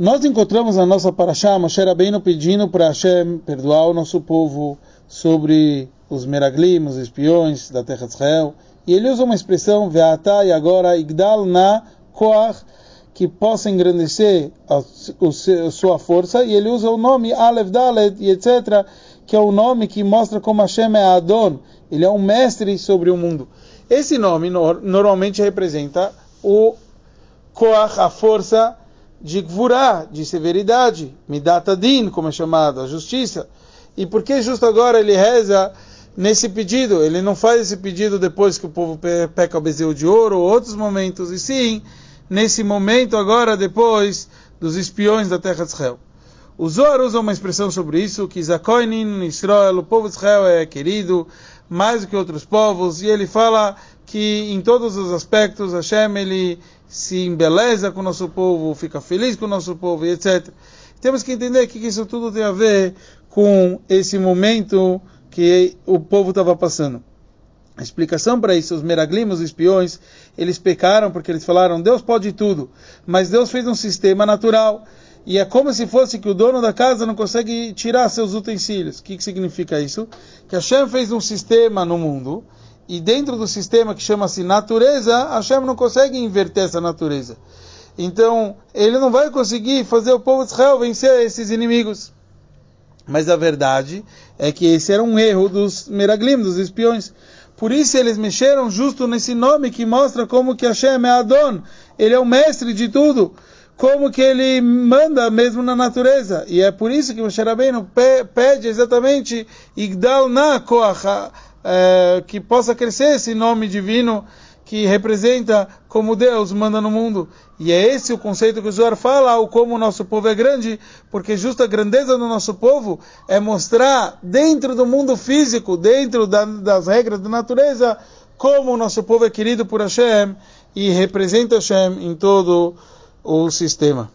Nós encontramos na nossa paraxá Moshe Rabbeinu pedindo para Hashem perdoar o nosso povo sobre os meraglim, os espiões da terra de Israel. E ele usa uma expressão, Ve'ata e agora Igdal na Koach, que possa engrandecer a, sua força, e ele usa o nome Aleph Dalet e etc., que é o nome que mostra como Hashem é Adon, ele é um mestre sobre o mundo. Esse nome no, normalmente representa o Koach, a força de Gvurá, de severidade, Midat Adin, como é chamado, a justiça. E por que justo agora ele reza nesse pedido? Ele não faz esse pedido depois que o povo peca o bezerro de ouro ou outros momentos, e sim nesse momento agora, depois dos espiões da terra de Israel. O Zohar usa uma expressão sobre isso, que Zakoinin, Israel, o povo de Israel é querido mais do que outros povos, e ele fala que em todos os aspectos Hashem ele se embeleza com o nosso povo, fica feliz com o nosso povo, etc. Temos que entender que isso tudo tem a ver com esse momento que o povo estava passando. A explicação para isso, os meraglim, os espiões, eles pecaram porque eles falaram, Deus pode tudo, mas Deus fez um sistema natural. E é como se fosse que o dono da casa não consegue tirar seus utensílios. O que, que significa isso? Que Hashem fez um sistema no mundo, e dentro do sistema que chama-se natureza, Hashem não consegue inverter essa natureza. Então, ele não vai conseguir fazer o povo de Israel vencer esses inimigos. Mas a verdade é que esse era um erro dos meraglim, dos espiões. Por isso eles mexeram justo nesse nome que mostra como que Hashem é Adon. Ele é o mestre de tudo. Como que ele manda mesmo na natureza. E é por isso que Moshe Rabbeinu pede exatamente Igdal na Koach, é, que possa crescer esse nome divino que representa como Deus manda no mundo. E é esse o conceito que o Zohar fala, o como o nosso povo é grande, porque justa a grandeza do nosso povo é mostrar dentro do mundo físico, dentro da, das regras da natureza, como o nosso povo é querido por Hashem e representa Hashem em todo o sistema.